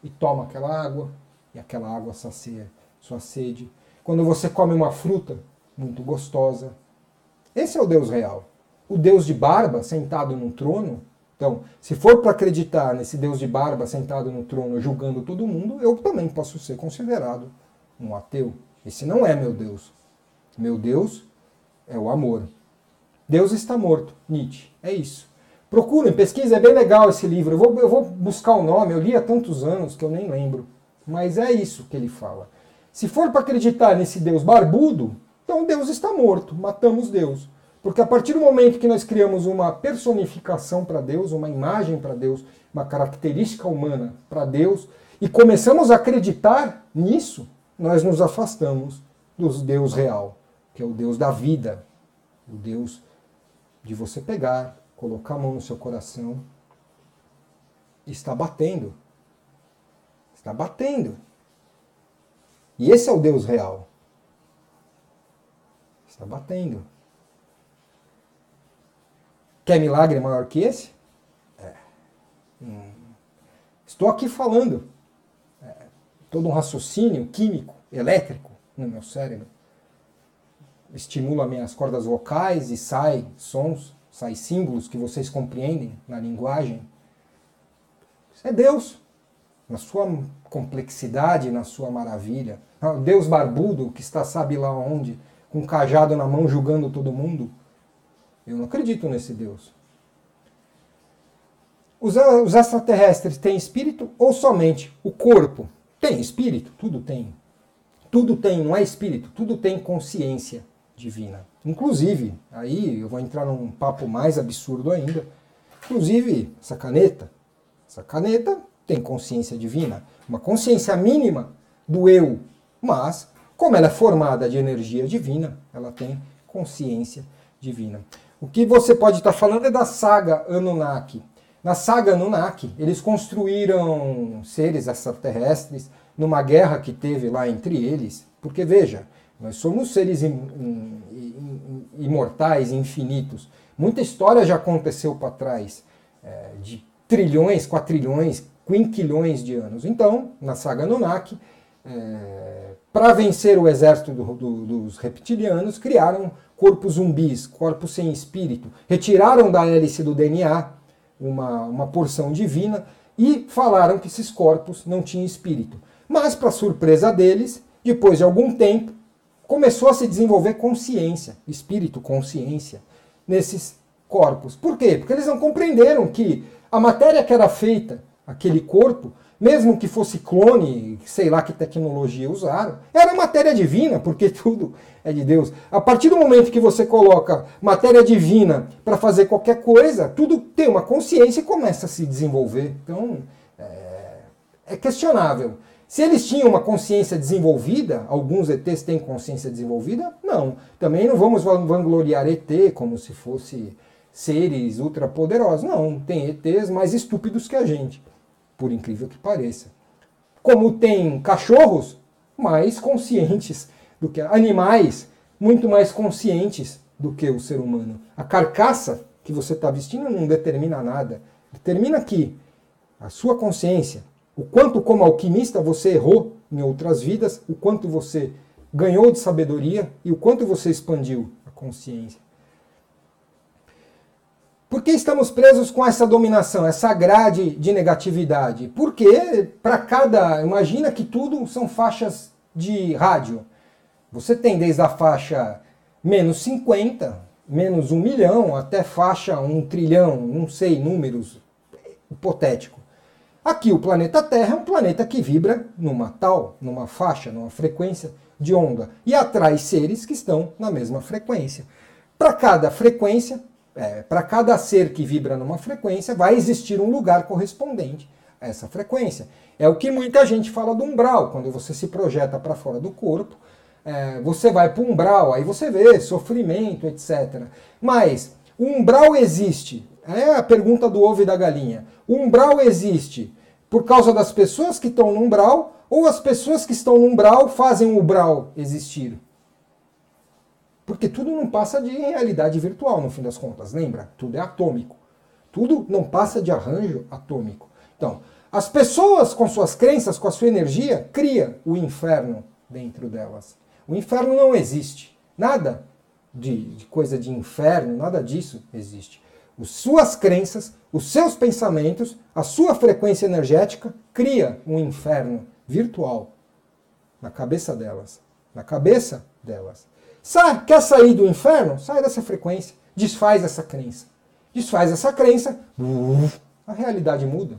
e toma aquela água, e aquela água sacia sua sede. Quando você come uma fruta muito gostosa. Esse é o Deus real. O Deus de barba sentado num trono. Então, se for para acreditar nesse Deus de barba sentado no trono julgando todo mundo, eu também posso ser considerado um ateu. Esse não é meu Deus. Meu Deus é o amor. Deus está morto, Nietzsche. É isso. Procurem, pesquisem, é bem legal esse livro. Eu vou, eu vou buscar o nome, eu li há tantos anos que eu nem lembro. Mas é isso que ele fala. Se for para acreditar nesse Deus barbudo, então Deus está morto, matamos Deus. Porque a partir do momento que nós criamos uma personificação para Deus, uma imagem para Deus, uma característica humana para Deus, e começamos a acreditar nisso, nós nos afastamos do Deus real, que é o Deus da vida, o Deus de você pegar, colocar a mão no seu coração. Está batendo. Está batendo. E esse é o Deus real. Está batendo. Quer milagre maior que esse? É. Hum. Estou aqui falando. É. Todo um raciocínio químico, elétrico no meu cérebro. Estimula minhas cordas vocais e sai sons, sai símbolos que vocês compreendem na linguagem. É Deus, na sua complexidade, na sua maravilha. Ah, Deus barbudo que está sabe lá onde, com um cajado na mão julgando todo mundo. Eu não acredito nesse Deus. Os, os extraterrestres têm espírito ou somente o corpo? Tem espírito? Tudo tem. Tudo tem, não é espírito, tudo tem consciência divina. Inclusive, aí eu vou entrar num papo mais absurdo ainda. Inclusive, essa caneta. Essa caneta tem consciência divina, uma consciência mínima do eu, mas como ela é formada de energia divina, ela tem consciência divina. O que você pode estar falando é da saga Anunnaki. Na saga Anunnaki, eles construíram seres extraterrestres numa guerra que teve lá entre eles, porque veja, nós somos seres imortais, infinitos. Muita história já aconteceu para trás, é, de trilhões, quatrilhões, quinquilhões de anos. Então, na saga Anunnaki, é, para vencer o exército do, do, dos reptilianos, criaram corpos zumbis, corpos sem espírito. Retiraram da hélice do DNA uma, uma porção divina e falaram que esses corpos não tinham espírito. Mas, para surpresa deles, depois de algum tempo, começou a se desenvolver consciência, espírito, consciência, nesses corpos. Por quê? Porque eles não compreenderam que a matéria que era feita, aquele corpo, mesmo que fosse clone, sei lá que tecnologia usaram, era matéria divina, porque tudo é de Deus. A partir do momento que você coloca matéria divina para fazer qualquer coisa, tudo tem uma consciência e começa a se desenvolver. Então, é, é questionável. Se eles tinham uma consciência desenvolvida, alguns ETs têm consciência desenvolvida? Não. Também não vamos vangloriar ET como se fosse seres ultrapoderosos. Não, tem ETs mais estúpidos que a gente por incrível que pareça. Como tem cachorros mais conscientes do que animais, muito mais conscientes do que o ser humano. A carcaça que você está vestindo não determina nada. Determina aqui a sua consciência, o quanto como alquimista você errou em outras vidas, o quanto você ganhou de sabedoria e o quanto você expandiu a consciência. Por que estamos presos com essa dominação, essa grade de negatividade? Porque para cada. Imagina que tudo são faixas de rádio. Você tem desde a faixa menos 50, menos 1 milhão, até faixa 1 trilhão, não sei, números hipotético. Aqui o planeta Terra é um planeta que vibra numa tal, numa faixa, numa frequência de onda e atrai seres que estão na mesma frequência. Para cada frequência, é, para cada ser que vibra numa frequência, vai existir um lugar correspondente a essa frequência. É o que muita gente fala do umbral, quando você se projeta para fora do corpo, é, você vai para o umbral, aí você vê sofrimento, etc. Mas o umbral existe, é a pergunta do ovo e da galinha. O umbral existe por causa das pessoas que estão no umbral ou as pessoas que estão no umbral fazem o umbral existir? Porque tudo não passa de realidade virtual, no fim das contas. Lembra? Tudo é atômico. Tudo não passa de arranjo atômico. Então, as pessoas com suas crenças, com a sua energia, cria o inferno dentro delas. O inferno não existe. Nada de, de coisa de inferno, nada disso existe. As suas crenças, os seus pensamentos, a sua frequência energética cria um inferno virtual na cabeça delas. Na cabeça delas. Sai, quer sair do inferno? Sai dessa frequência. Desfaz essa crença. Desfaz essa crença, a realidade muda.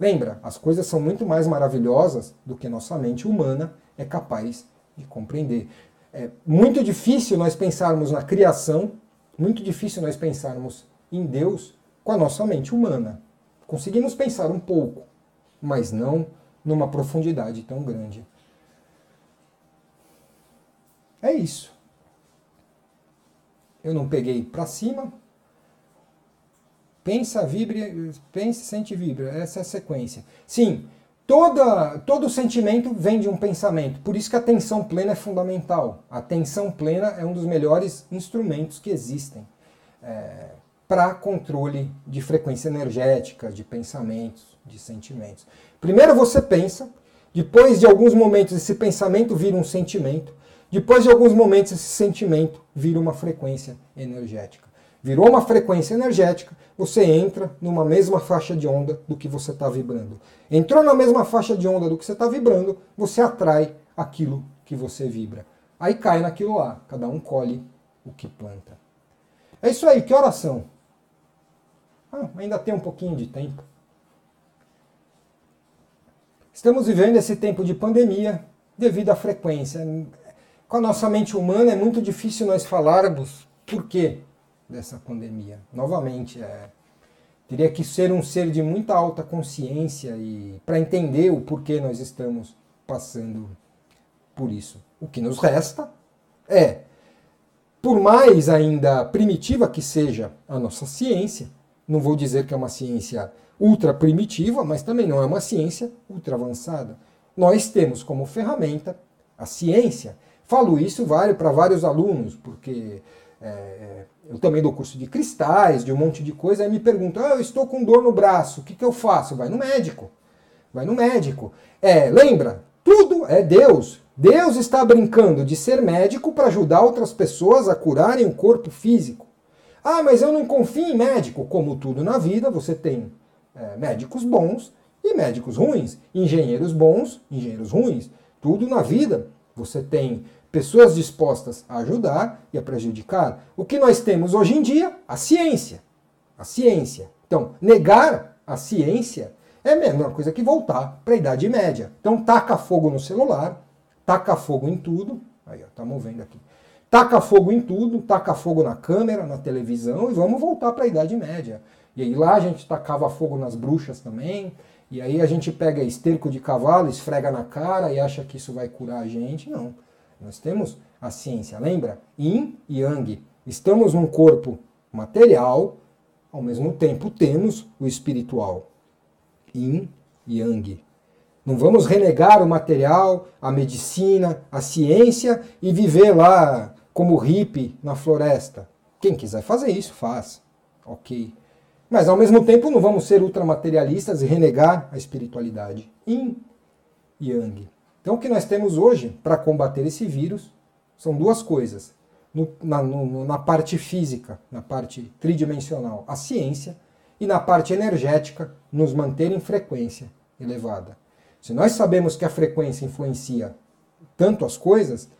Lembra, as coisas são muito mais maravilhosas do que nossa mente humana é capaz de compreender. É muito difícil nós pensarmos na criação Muito difícil nós pensarmos em Deus com a nossa mente humana. Conseguimos pensar um pouco, mas não numa profundidade tão grande. É isso. Eu não peguei para cima. Pensa, vibre, pense, sente, vibra. Essa é a sequência. Sim, toda, todo sentimento vem de um pensamento. Por isso que a atenção plena é fundamental. A atenção plena é um dos melhores instrumentos que existem é, para controle de frequência energética, de pensamentos, de sentimentos. Primeiro você pensa, depois de alguns momentos esse pensamento vira um sentimento. Depois de alguns momentos, esse sentimento vira uma frequência energética. Virou uma frequência energética, você entra numa mesma faixa de onda do que você está vibrando. Entrou na mesma faixa de onda do que você está vibrando, você atrai aquilo que você vibra. Aí cai naquilo lá, cada um colhe o que planta. É isso aí, que oração? Ah, ainda tem um pouquinho de tempo. Estamos vivendo esse tempo de pandemia devido à frequência com a nossa mente humana é muito difícil nós falarmos por quê dessa pandemia. Novamente, é, teria que ser um ser de muita alta consciência e para entender o porquê nós estamos passando por isso. O que nos resta é, por mais ainda primitiva que seja a nossa ciência, não vou dizer que é uma ciência ultra primitiva, mas também não é uma ciência ultra avançada. Nós temos como ferramenta a ciência Falo isso para vários alunos, porque é, eu também dou curso de cristais, de um monte de coisa, aí me perguntam, ah, eu estou com dor no braço, o que, que eu faço? Vai no médico. Vai no médico. É, lembra? Tudo é Deus. Deus está brincando de ser médico para ajudar outras pessoas a curarem o corpo físico. Ah, mas eu não confio em médico. Como tudo na vida, você tem é, médicos bons e médicos ruins, engenheiros bons, engenheiros ruins. Tudo na vida você tem pessoas dispostas a ajudar e a prejudicar. O que nós temos hoje em dia? A ciência. A ciência. Então, negar a ciência é a mesma coisa que voltar para a Idade Média. Então, taca fogo no celular, taca fogo em tudo. Aí, ó, tá movendo aqui. Taca fogo em tudo, taca fogo na câmera, na televisão e vamos voltar para a Idade Média. E aí lá a gente tacava fogo nas bruxas também. E aí a gente pega esterco de cavalo, esfrega na cara e acha que isso vai curar a gente. Não. Nós temos a ciência, lembra? Yin e Yang. Estamos num corpo material, ao mesmo tempo temos o espiritual. Yin e Yang. Não vamos renegar o material, a medicina, a ciência e viver lá como hippie na floresta. Quem quiser fazer isso, faz. Ok. Mas ao mesmo tempo não vamos ser ultramaterialistas e renegar a espiritualidade. Yin e Yang. Então, o que nós temos hoje para combater esse vírus são duas coisas. No, na, no, na parte física, na parte tridimensional, a ciência, e na parte energética, nos manter em frequência elevada. Se nós sabemos que a frequência influencia tanto as coisas,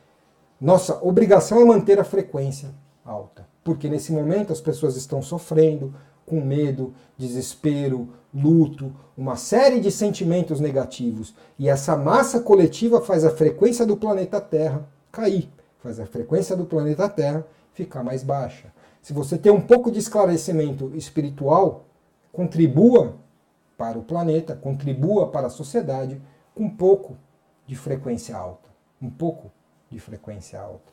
nossa obrigação é manter a frequência alta. Porque nesse momento as pessoas estão sofrendo, com medo, desespero, luto, uma série de sentimentos negativos. E essa massa coletiva faz a frequência do planeta Terra cair, faz a frequência do planeta Terra ficar mais baixa. Se você tem um pouco de esclarecimento espiritual, contribua para o planeta, contribua para a sociedade com um pouco de frequência alta. Um pouco de frequência alta.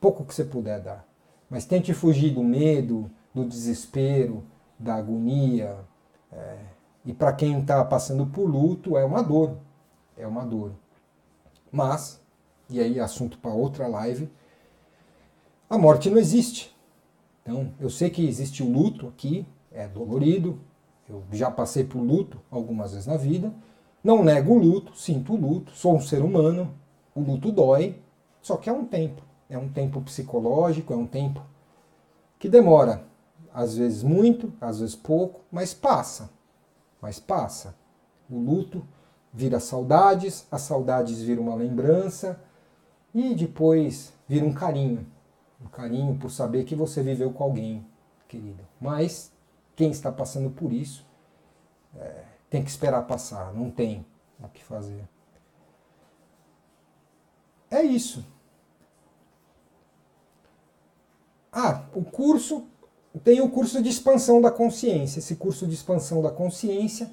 Pouco que você puder dar. Mas tente fugir do medo, do desespero, da agonia. É, e para quem está passando por luto, é uma dor. É uma dor. Mas, e aí assunto para outra live, a morte não existe. Então, eu sei que existe o luto aqui, é dolorido, eu já passei por luto algumas vezes na vida, não nego o luto, sinto o luto, sou um ser humano, o luto dói, só que é um tempo. É um tempo psicológico, é um tempo que demora às vezes muito, às vezes pouco, mas passa. Mas passa. O luto vira saudades, as saudades viram uma lembrança e depois vira um carinho. Um carinho por saber que você viveu com alguém, querido. Mas quem está passando por isso é, tem que esperar passar, não tem o que fazer. É isso. Ah, o curso tem o curso de expansão da consciência. Esse curso de expansão da consciência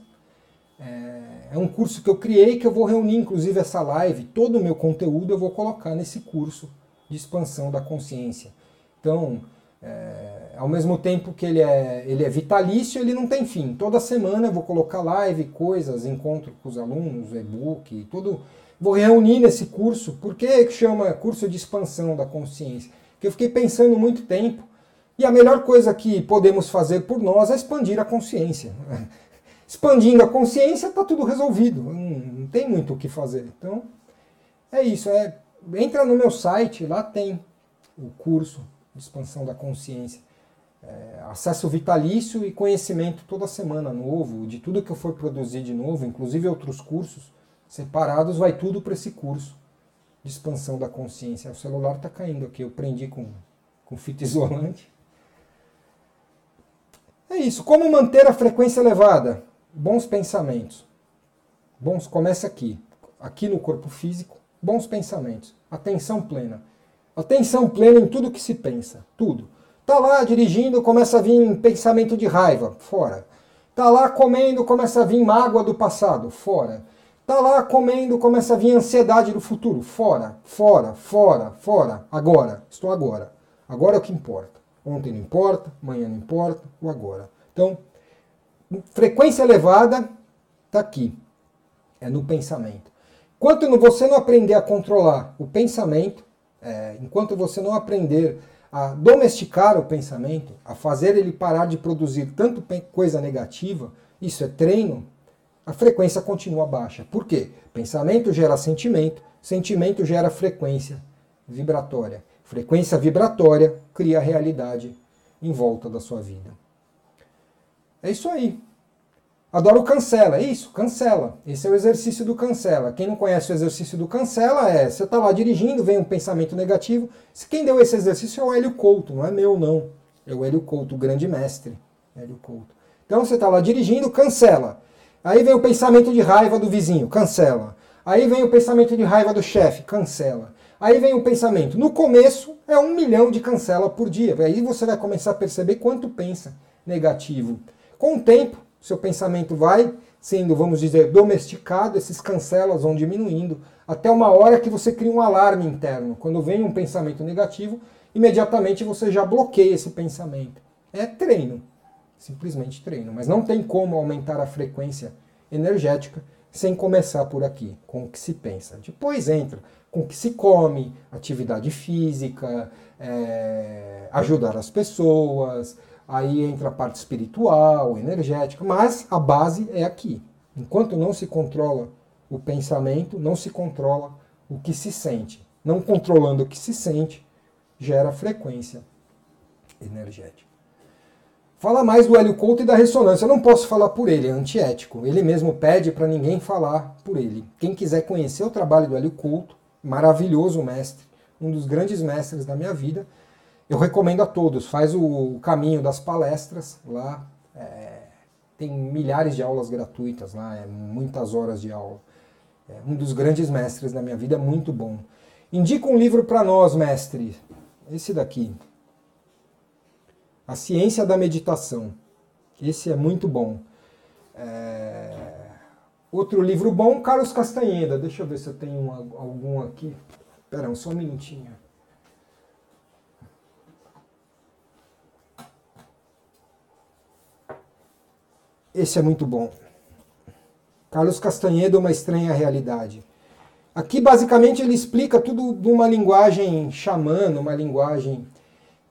é, é um curso que eu criei que eu vou reunir, inclusive essa live, todo o meu conteúdo eu vou colocar nesse curso de expansão da consciência. Então, é, ao mesmo tempo que ele é, ele é vitalício, ele não tem fim. Toda semana eu vou colocar live, coisas, encontro com os alunos, e-book, tudo. Vou reunir nesse curso. Por que chama curso de expansão da consciência? Porque eu fiquei pensando muito tempo e a melhor coisa que podemos fazer por nós é expandir a consciência. Expandindo a consciência, está tudo resolvido. Não, tem muito o que fazer. Então, é isso. É, entra no meu site, lá tem o curso de expansão da consciência. É, acesso vitalício e conhecimento toda semana novo, de tudo que eu for produzir de novo, inclusive outros cursos separados, vai tudo para esse curso de expansão da consciência. O celular está caindo aqui, eu prendi com, com fita isolante. É isso. Como manter a frequência elevada? Bons pensamentos. Bons, começa aqui. Aqui no corpo físico, bons pensamentos. Atenção plena. Atenção plena em tudo que se pensa. Tudo. Tá lá dirigindo, começa a vir pensamento de raiva. Fora. Tá lá comendo, começa a vir mágoa do passado. Fora. Tá lá comendo, começa a vir ansiedade do futuro. Fora, fora, fora, fora. Agora. Estou agora. Agora é o que importa. Ontem não importa, amanhã não importa, o agora. Então, frequência elevada está aqui, é no pensamento. Enquanto você não aprender a controlar o pensamento, é, enquanto você não aprender a domesticar o pensamento, a fazer ele parar de produzir tanto coisa negativa, isso é treino, a frequência continua baixa. Por quê? Pensamento gera sentimento, sentimento gera frequência vibratória. Frequência vibratória cria a realidade em volta da sua vida. É isso aí. Adoro cancela, é isso, cancela. Esse é o exercício do cancela. Quem não conhece o exercício do cancela é, você está lá dirigindo, vem um pensamento negativo. Quem deu esse exercício é o Hélio Couto, não é meu não. É o Hélio Couto, o grande mestre. Hélio Couto. Então você está lá dirigindo, cancela. Aí vem o pensamento de raiva do vizinho, cancela. Aí vem o pensamento de raiva do chefe, cancela. Aí vem o pensamento. No começo é um milhão de cancela por dia. Aí você vai começar a perceber quanto pensa negativo. Com o tempo, seu pensamento vai sendo, vamos dizer, domesticado, esses cancelas vão diminuindo, até uma hora que você cria um alarme interno. Quando vem um pensamento negativo, imediatamente você já bloqueia esse pensamento. É treino, simplesmente treino. Mas não tem como aumentar a frequência energética sem começar por aqui, com o que se pensa. Depois entra com o que se come, atividade física, é, ajudar as pessoas, aí entra a parte espiritual, energética, mas a base é aqui. Enquanto não se controla o pensamento, não se controla o que se sente. Não controlando o que se sente, gera frequência energética. Fala mais do Hélio Couto e da ressonância. Eu não posso falar por ele, é antiético. Ele mesmo pede para ninguém falar por ele. Quem quiser conhecer o trabalho do Hélio Couto, maravilhoso mestre, um dos grandes mestres da minha vida. Eu recomendo a todos, faz o caminho das palestras lá, é, tem milhares de aulas gratuitas lá, é, muitas horas de aula. É um dos grandes mestres da minha vida, muito bom. Indica um livro para nós, mestre. Esse daqui. A Ciência da Meditação. Esse é muito bom. É... Outro livro bom, Carlos Castanheda. Deixa eu ver se eu tenho uma, algum aqui. Espera, só um minutinho. Esse é muito bom. Carlos Castanheda, Uma Estranha Realidade. Aqui, basicamente, ele explica tudo numa linguagem xamã, numa linguagem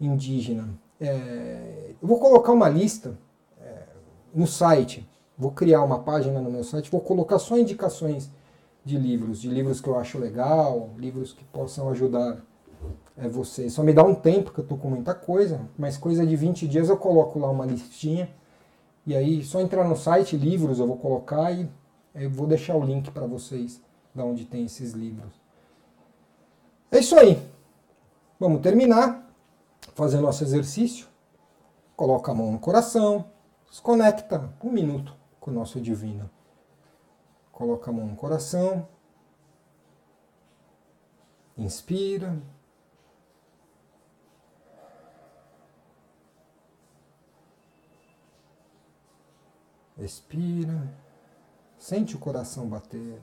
indígena. É, eu vou colocar uma lista é, no site Vou criar uma página no meu site, vou colocar só indicações de livros, de livros que eu acho legal, livros que possam ajudar é, você. Só me dá um tempo, que eu estou com muita coisa, mas coisa de 20 dias eu coloco lá uma listinha. E aí, só entrar no site, livros, eu vou colocar e eu vou deixar o link para vocês da onde tem esses livros. É isso aí. Vamos terminar fazer nosso exercício, coloca a mão no coração, desconecta um minuto com o nosso divino. Coloca a mão no coração, inspira. Expira, sente o coração bater.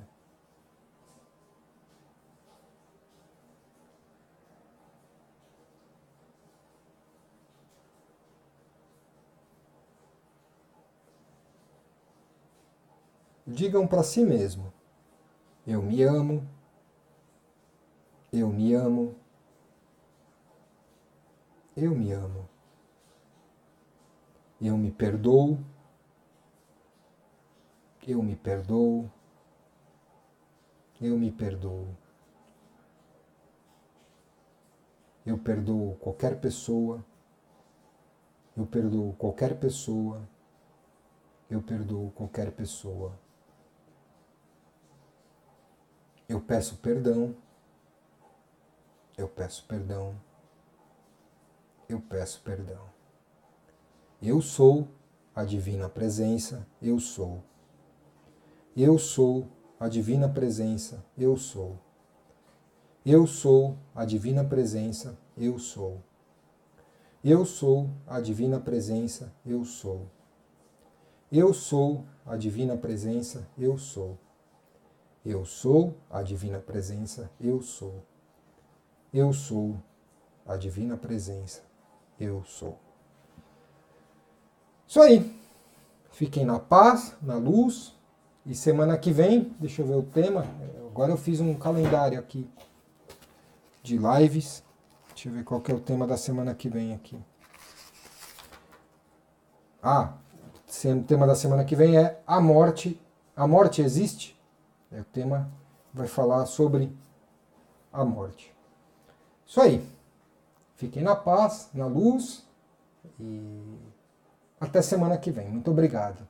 Digam para si mesmo: Eu me amo, eu me amo, eu me amo, eu me perdoo, eu me perdoo, eu me perdoo. Eu perdoo qualquer pessoa, eu perdoo qualquer pessoa, eu perdoo qualquer pessoa. Eu peço perdão. Eu peço perdão. Eu peço perdão. Eu sou a divina presença, eu sou. Eu sou a divina presença, eu sou. Eu sou a divina presença, eu sou. Eu sou a divina presença, eu sou. Eu sou a divina presença, eu sou. Eu sou a divina presença, eu sou. Eu sou a divina presença, eu sou. Isso aí. Fiquem na paz, na luz. E semana que vem, deixa eu ver o tema. Agora eu fiz um calendário aqui de lives. Deixa eu ver qual é o tema da semana que vem aqui. Ah, o tema da semana que vem é a morte. A morte existe? É, o tema vai falar sobre a morte. Isso aí. Fiquem na paz, na luz e até semana que vem. Muito obrigado.